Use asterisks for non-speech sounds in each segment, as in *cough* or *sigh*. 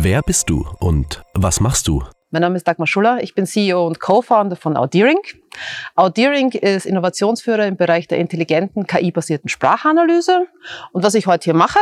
Wer bist du und was machst du? Mein Name ist Dagmar Schuller, ich bin CEO und Co-Founder von Audeering. Audeering ist Innovationsführer im Bereich der intelligenten KI-basierten Sprachanalyse. Und was ich heute hier mache,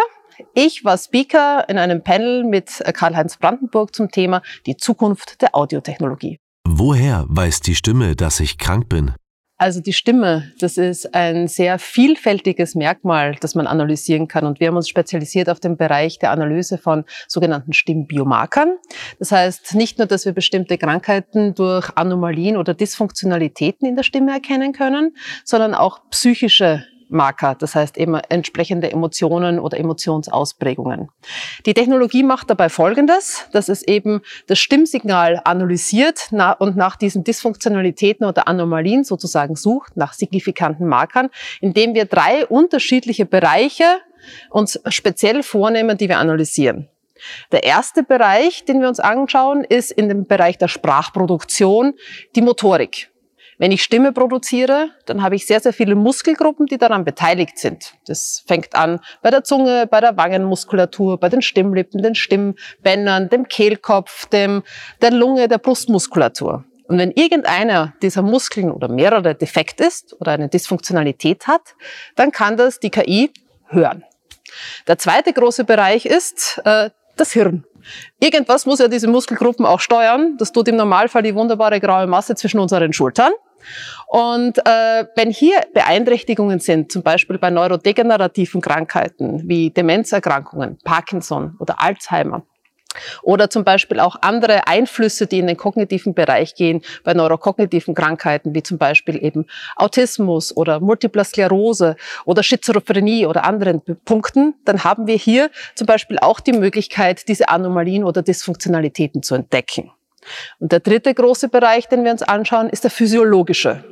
ich war Speaker in einem Panel mit Karl-Heinz Brandenburg zum Thema die Zukunft der Audiotechnologie. Woher weiß die Stimme, dass ich krank bin? Also die Stimme, das ist ein sehr vielfältiges Merkmal, das man analysieren kann. Und wir haben uns spezialisiert auf den Bereich der Analyse von sogenannten Stimmbiomarkern. Das heißt nicht nur, dass wir bestimmte Krankheiten durch Anomalien oder Dysfunktionalitäten in der Stimme erkennen können, sondern auch psychische Marker, das heißt eben entsprechende Emotionen oder Emotionsausprägungen. Die Technologie macht dabei Folgendes, dass es eben das Stimmsignal analysiert und nach diesen Dysfunktionalitäten oder Anomalien sozusagen sucht, nach signifikanten Markern, indem wir drei unterschiedliche Bereiche uns speziell vornehmen, die wir analysieren. Der erste Bereich, den wir uns anschauen, ist in dem Bereich der Sprachproduktion die Motorik. Wenn ich Stimme produziere, dann habe ich sehr, sehr viele Muskelgruppen, die daran beteiligt sind. Das fängt an bei der Zunge, bei der Wangenmuskulatur, bei den Stimmlippen, den Stimmbändern, dem Kehlkopf, dem, der Lunge, der Brustmuskulatur. Und wenn irgendeiner dieser Muskeln oder mehrere defekt ist oder eine Dysfunktionalität hat, dann kann das die KI hören. Der zweite große Bereich ist äh, das Hirn. Irgendwas muss ja diese Muskelgruppen auch steuern. Das tut im Normalfall die wunderbare graue Masse zwischen unseren Schultern. Und äh, wenn hier Beeinträchtigungen sind, zum Beispiel bei neurodegenerativen Krankheiten wie Demenzerkrankungen, Parkinson oder Alzheimer, oder zum Beispiel auch andere Einflüsse, die in den kognitiven Bereich gehen, bei neurokognitiven Krankheiten, wie zum Beispiel eben Autismus oder Multiple Sklerose oder Schizophrenie oder anderen Punkten, dann haben wir hier zum Beispiel auch die Möglichkeit, diese Anomalien oder Dysfunktionalitäten zu entdecken. Und der dritte große Bereich, den wir uns anschauen, ist der physiologische.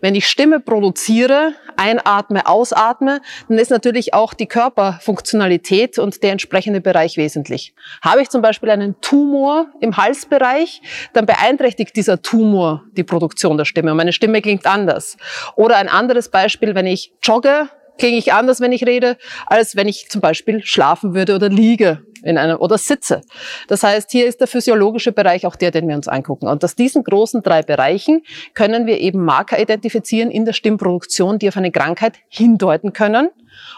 Wenn ich Stimme produziere, einatme, ausatme, dann ist natürlich auch die Körperfunktionalität und der entsprechende Bereich wesentlich. Habe ich zum Beispiel einen Tumor im Halsbereich, dann beeinträchtigt dieser Tumor die Produktion der Stimme und meine Stimme klingt anders. Oder ein anderes Beispiel, wenn ich jogge, klinge ich anders, wenn ich rede, als wenn ich zum Beispiel schlafen würde oder liege in einem, oder sitze. Das heißt, hier ist der physiologische Bereich auch der, den wir uns angucken. Und aus diesen großen drei Bereichen können wir eben Marker identifizieren in der Stimmproduktion, die auf eine Krankheit hindeuten können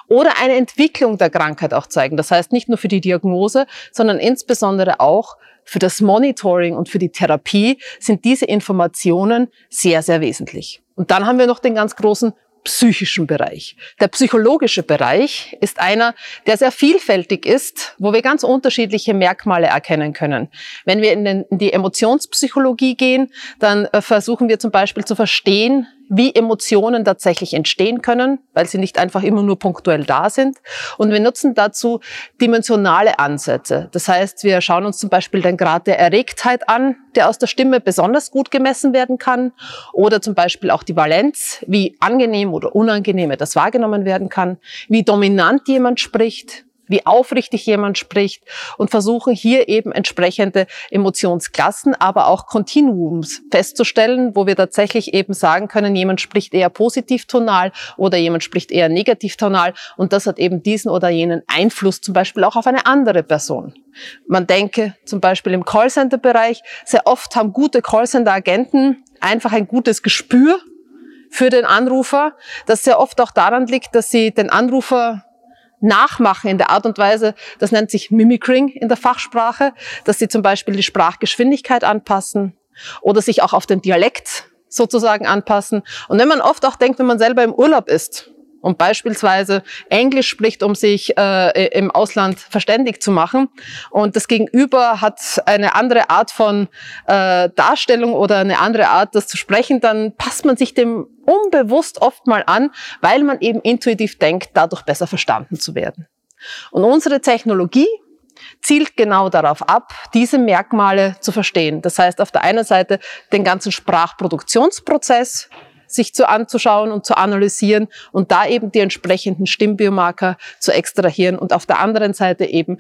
oder eine Entwicklung der Krankheit auch zeigen. Das heißt, nicht nur für die Diagnose, sondern insbesondere auch für das Monitoring und für die Therapie sind diese Informationen sehr, sehr wesentlich. Und dann haben wir noch den ganz großen psychischen Bereich. Der psychologische Bereich ist einer, der sehr vielfältig ist, wo wir ganz unterschiedliche Merkmale erkennen können. Wenn wir in, den, in die Emotionspsychologie gehen, dann äh, versuchen wir zum Beispiel zu verstehen, wie Emotionen tatsächlich entstehen können, weil sie nicht einfach immer nur punktuell da sind. Und wir nutzen dazu dimensionale Ansätze. Das heißt, wir schauen uns zum Beispiel den Grad der Erregtheit an, der aus der Stimme besonders gut gemessen werden kann. Oder zum Beispiel auch die Valenz, wie angenehm oder unangenehm das wahrgenommen werden kann, wie dominant jemand spricht, wie aufrichtig jemand spricht und versuchen hier eben entsprechende Emotionsklassen, aber auch Kontinuums festzustellen, wo wir tatsächlich eben sagen können, jemand spricht eher positiv tonal oder jemand spricht eher negativ tonal und das hat eben diesen oder jenen Einfluss zum Beispiel auch auf eine andere Person. Man denke zum Beispiel im Callcenter-Bereich, sehr oft haben gute Callcenter-Agenten einfach ein gutes Gespür für den Anrufer, das sehr oft auch daran liegt, dass sie den Anrufer nachmachen in der Art und Weise, das nennt sich Mimicking in der Fachsprache, dass sie zum Beispiel die Sprachgeschwindigkeit anpassen oder sich auch auf den Dialekt sozusagen anpassen. Und wenn man oft auch denkt, wenn man selber im Urlaub ist und beispielsweise Englisch spricht, um sich äh, im Ausland verständig zu machen. Und das Gegenüber hat eine andere Art von äh, Darstellung oder eine andere Art, das zu sprechen, dann passt man sich dem unbewusst oft mal an, weil man eben intuitiv denkt, dadurch besser verstanden zu werden. Und unsere Technologie zielt genau darauf ab, diese Merkmale zu verstehen. Das heißt, auf der einen Seite den ganzen Sprachproduktionsprozess sich zu anzuschauen und zu analysieren und da eben die entsprechenden Stimmbiomarker zu extrahieren und auf der anderen Seite eben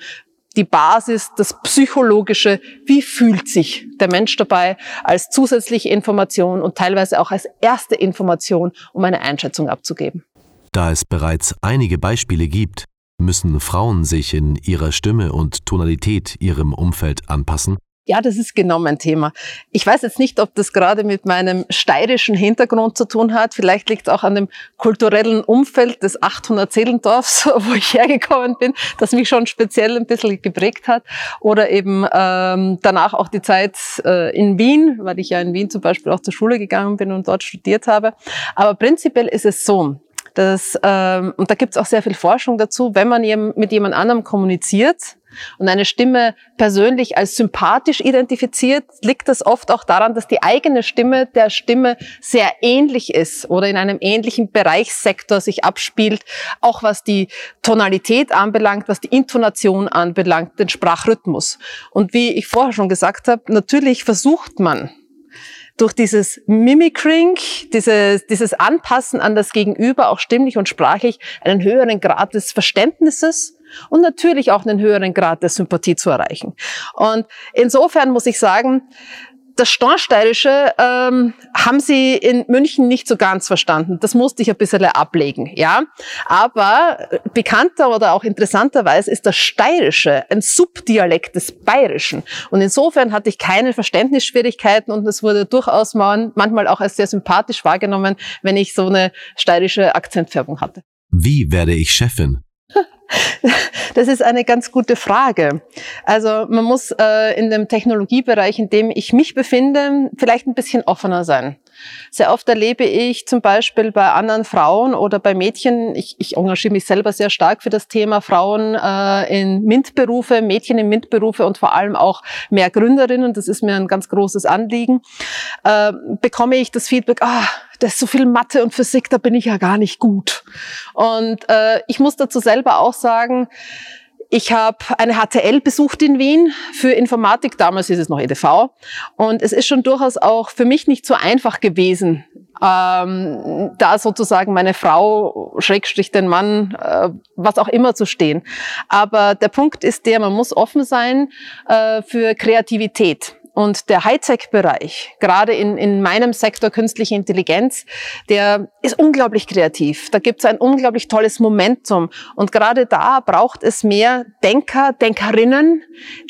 die Basis, das Psychologische, wie fühlt sich der Mensch dabei, als zusätzliche Information und teilweise auch als erste Information, um eine Einschätzung abzugeben. Da es bereits einige Beispiele gibt, Müssen Frauen sich in ihrer Stimme und Tonalität ihrem Umfeld anpassen? Ja, das ist genau mein Thema. Ich weiß jetzt nicht, ob das gerade mit meinem steirischen Hintergrund zu tun hat. Vielleicht liegt es auch an dem kulturellen Umfeld des 800 Seelendorfs, *laughs* wo ich hergekommen bin, das mich schon speziell ein bisschen geprägt hat. Oder eben ähm, danach auch die Zeit äh, in Wien, weil ich ja in Wien zum Beispiel auch zur Schule gegangen bin und dort studiert habe. Aber prinzipiell ist es so, dass, ähm, und da gibt es auch sehr viel Forschung dazu, wenn man mit jemand anderem kommuniziert, und eine Stimme persönlich als sympathisch identifiziert, liegt das oft auch daran, dass die eigene Stimme der Stimme sehr ähnlich ist oder in einem ähnlichen Bereichssektor sich abspielt, auch was die Tonalität anbelangt, was die Intonation anbelangt, den Sprachrhythmus. Und wie ich vorher schon gesagt habe, natürlich versucht man, durch dieses Mimicring, dieses, dieses Anpassen an das Gegenüber, auch stimmlich und sprachlich, einen höheren Grad des Verständnisses und natürlich auch einen höheren Grad der Sympathie zu erreichen. Und insofern muss ich sagen, das Stornsteirische ähm, haben sie in München nicht so ganz verstanden. Das musste ich ein bisschen ablegen, ja. Aber bekannter oder auch interessanterweise ist das Steirische ein Subdialekt des Bayerischen. Und insofern hatte ich keine Verständnisschwierigkeiten und es wurde durchaus manchmal auch als sehr sympathisch wahrgenommen, wenn ich so eine steirische Akzentfärbung hatte. Wie werde ich Chefin? *laughs* Das ist eine ganz gute Frage. Also man muss äh, in dem Technologiebereich, in dem ich mich befinde, vielleicht ein bisschen offener sein. Sehr oft erlebe ich zum Beispiel bei anderen Frauen oder bei Mädchen, ich, ich engagiere mich selber sehr stark für das Thema Frauen äh, in MINT-Berufe, Mädchen in MINT-Berufe und vor allem auch mehr Gründerinnen, das ist mir ein ganz großes Anliegen, äh, bekomme ich das Feedback, ah, das ist so viel Mathe und Physik, da bin ich ja gar nicht gut. Und äh, ich muss dazu selber auch sagen, ich habe eine HTL besucht in Wien für Informatik, damals ist es noch EDV. Und es ist schon durchaus auch für mich nicht so einfach gewesen, ähm, da sozusagen meine Frau, Schrägstrich den Mann, äh, was auch immer zu stehen. Aber der Punkt ist der, man muss offen sein äh, für Kreativität. Und der Hightech-Bereich, gerade in, in meinem Sektor künstliche Intelligenz, der ist unglaublich kreativ. Da gibt es ein unglaublich tolles Momentum. Und gerade da braucht es mehr Denker, Denkerinnen,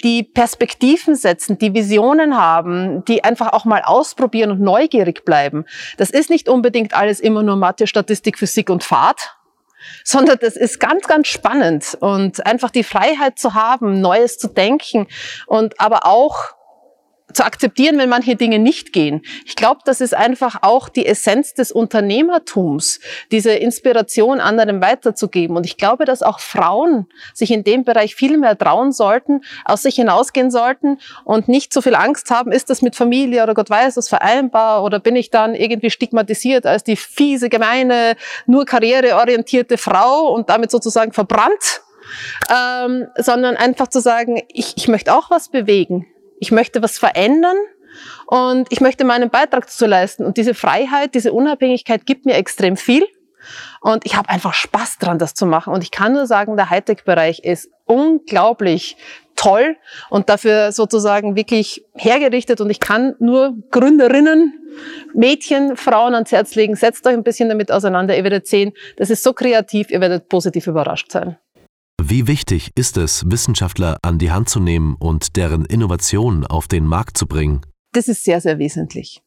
die Perspektiven setzen, die Visionen haben, die einfach auch mal ausprobieren und neugierig bleiben. Das ist nicht unbedingt alles immer nur Mathe, Statistik, Physik und Fahrt, sondern das ist ganz, ganz spannend und einfach die Freiheit zu haben, Neues zu denken und aber auch zu akzeptieren, wenn manche Dinge nicht gehen. Ich glaube, das ist einfach auch die Essenz des Unternehmertums, diese Inspiration anderen weiterzugeben. Und ich glaube, dass auch Frauen sich in dem Bereich viel mehr trauen sollten, aus sich hinausgehen sollten und nicht so viel Angst haben, ist das mit Familie oder Gott weiß was vereinbar oder bin ich dann irgendwie stigmatisiert als die fiese, gemeine, nur karriereorientierte Frau und damit sozusagen verbrannt. Ähm, sondern einfach zu sagen, ich, ich möchte auch was bewegen ich möchte was verändern und ich möchte meinen Beitrag dazu leisten. Und diese Freiheit, diese Unabhängigkeit gibt mir extrem viel. Und ich habe einfach Spaß dran, das zu machen. Und ich kann nur sagen, der Hightech-Bereich ist unglaublich toll und dafür sozusagen wirklich hergerichtet. Und ich kann nur Gründerinnen, Mädchen, Frauen ans Herz legen. Setzt euch ein bisschen damit auseinander. Ihr werdet sehen, das ist so kreativ, ihr werdet positiv überrascht sein. Wie wichtig ist es, Wissenschaftler an die Hand zu nehmen und deren Innovationen auf den Markt zu bringen? Das ist sehr, sehr wesentlich.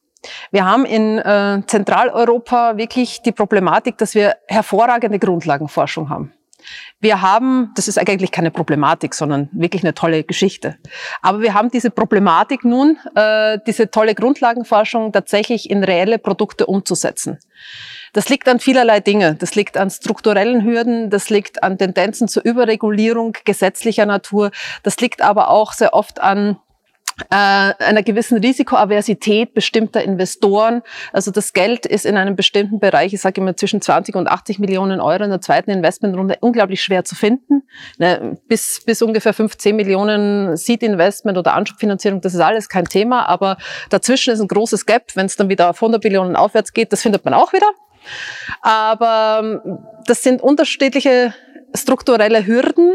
Wir haben in äh, Zentraleuropa wirklich die Problematik, dass wir hervorragende Grundlagenforschung haben. Wir haben, das ist eigentlich keine Problematik, sondern wirklich eine tolle Geschichte. Aber wir haben diese Problematik nun, äh, diese tolle Grundlagenforschung tatsächlich in reelle Produkte umzusetzen. Das liegt an vielerlei Dinge. Das liegt an strukturellen Hürden, das liegt an Tendenzen zur Überregulierung gesetzlicher Natur, das liegt aber auch sehr oft an einer gewissen Risikoaversität bestimmter Investoren. Also das Geld ist in einem bestimmten Bereich, ich sage immer zwischen 20 und 80 Millionen Euro in der zweiten Investmentrunde unglaublich schwer zu finden. Ne, bis, bis ungefähr 15 Millionen Seed-Investment oder Anschubfinanzierung, das ist alles kein Thema, aber dazwischen ist ein großes Gap. Wenn es dann wieder auf 100 Millionen aufwärts geht, das findet man auch wieder. Aber ähm, das sind unterschiedliche strukturelle Hürden,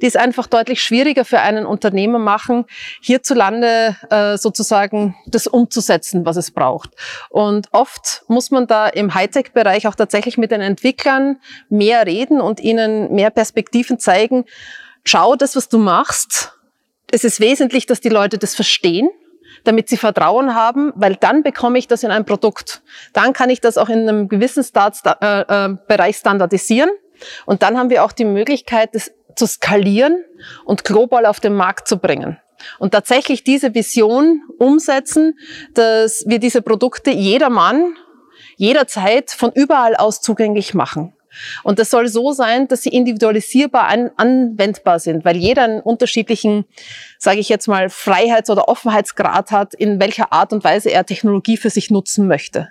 die es einfach deutlich schwieriger für einen Unternehmer machen, hierzulande äh, sozusagen das umzusetzen, was es braucht. Und oft muss man da im Hightech-Bereich auch tatsächlich mit den Entwicklern mehr reden und ihnen mehr Perspektiven zeigen. Schau, das, was du machst, es ist wesentlich, dass die Leute das verstehen damit sie Vertrauen haben, weil dann bekomme ich das in ein Produkt. Dann kann ich das auch in einem gewissen Start, äh, äh, Bereich standardisieren und dann haben wir auch die Möglichkeit, das zu skalieren und global auf den Markt zu bringen. Und tatsächlich diese Vision umsetzen, dass wir diese Produkte jedermann, jederzeit von überall aus zugänglich machen. Und das soll so sein, dass sie individualisierbar an, anwendbar sind, weil jeder einen unterschiedlichen, sage ich jetzt mal, Freiheits- oder Offenheitsgrad hat, in welcher Art und Weise er Technologie für sich nutzen möchte.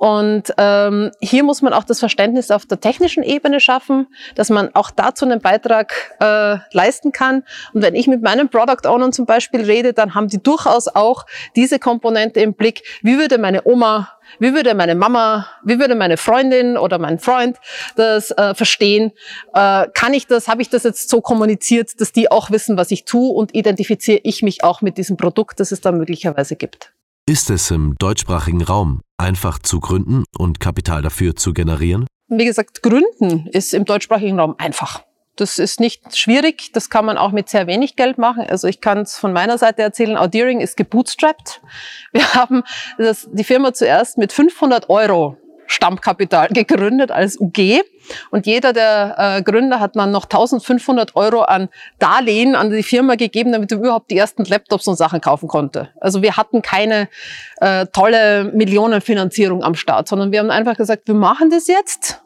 Und ähm, hier muss man auch das Verständnis auf der technischen Ebene schaffen, dass man auch dazu einen Beitrag äh, leisten kann. Und wenn ich mit meinen Product Ownern zum Beispiel rede, dann haben die durchaus auch diese Komponente im Blick. Wie würde meine Oma wie würde meine Mama, wie würde meine Freundin oder mein Freund das äh, verstehen? Äh, kann ich das, habe ich das jetzt so kommuniziert, dass die auch wissen, was ich tue und identifiziere ich mich auch mit diesem Produkt, das es da möglicherweise gibt? Ist es im deutschsprachigen Raum einfach zu gründen und Kapital dafür zu generieren? Wie gesagt, gründen ist im deutschsprachigen Raum einfach. Das ist nicht schwierig, das kann man auch mit sehr wenig Geld machen. Also ich kann es von meiner Seite erzählen, Audeering ist gebootstrapped. Wir *laughs* haben das, die Firma zuerst mit 500 Euro Stammkapital gegründet als UG und jeder der äh, Gründer hat dann noch 1500 Euro an Darlehen an die Firma gegeben, damit er überhaupt die ersten Laptops und Sachen kaufen konnte. Also wir hatten keine äh, tolle Millionenfinanzierung am Start, sondern wir haben einfach gesagt, wir machen das jetzt,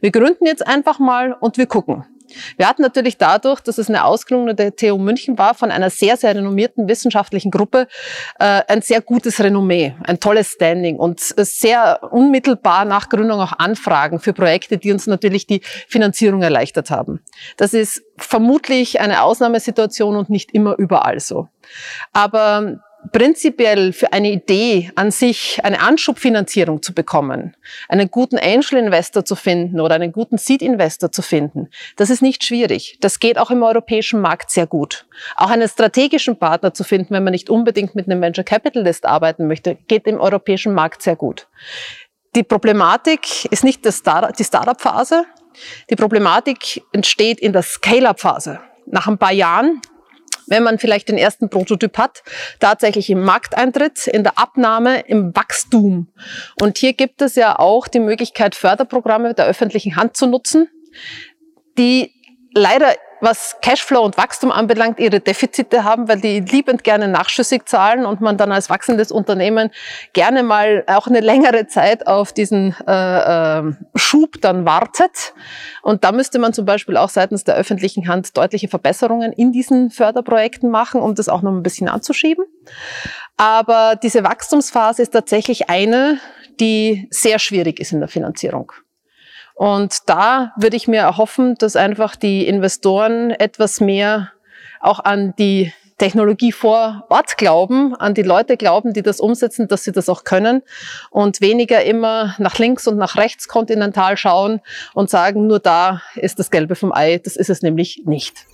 wir gründen jetzt einfach mal und wir gucken. Wir hatten natürlich dadurch, dass es eine Ausgründung der TU München war, von einer sehr, sehr renommierten wissenschaftlichen Gruppe, äh, ein sehr gutes Renommee, ein tolles Standing und sehr unmittelbar nach Gründung auch Anfragen für Projekte, die uns natürlich die Finanzierung erleichtert haben. Das ist vermutlich eine Ausnahmesituation und nicht immer überall so. Aber prinzipiell für eine Idee an sich eine Anschubfinanzierung zu bekommen, einen guten Angel-Investor zu finden oder einen guten Seed-Investor zu finden, das ist nicht schwierig. Das geht auch im europäischen Markt sehr gut. Auch einen strategischen Partner zu finden, wenn man nicht unbedingt mit einem Venture Capitalist arbeiten möchte, geht im europäischen Markt sehr gut. Die Problematik ist nicht die Startup-Phase. Die Problematik entsteht in der Scale-up-Phase. Nach ein paar Jahren wenn man vielleicht den ersten Prototyp hat, tatsächlich im Markteintritt, in der Abnahme, im Wachstum. Und hier gibt es ja auch die Möglichkeit, Förderprogramme der öffentlichen Hand zu nutzen, die leider was Cashflow und Wachstum anbelangt, ihre Defizite haben, weil die liebend gerne nachschüssig zahlen und man dann als wachsendes Unternehmen gerne mal auch eine längere Zeit auf diesen äh, äh, Schub dann wartet. Und da müsste man zum Beispiel auch seitens der öffentlichen Hand deutliche Verbesserungen in diesen Förderprojekten machen, um das auch noch ein bisschen anzuschieben. Aber diese Wachstumsphase ist tatsächlich eine, die sehr schwierig ist in der Finanzierung. Und da würde ich mir erhoffen, dass einfach die Investoren etwas mehr auch an die Technologie vor Ort glauben, an die Leute glauben, die das umsetzen, dass sie das auch können und weniger immer nach links und nach rechts kontinental schauen und sagen, nur da ist das Gelbe vom Ei. Das ist es nämlich nicht.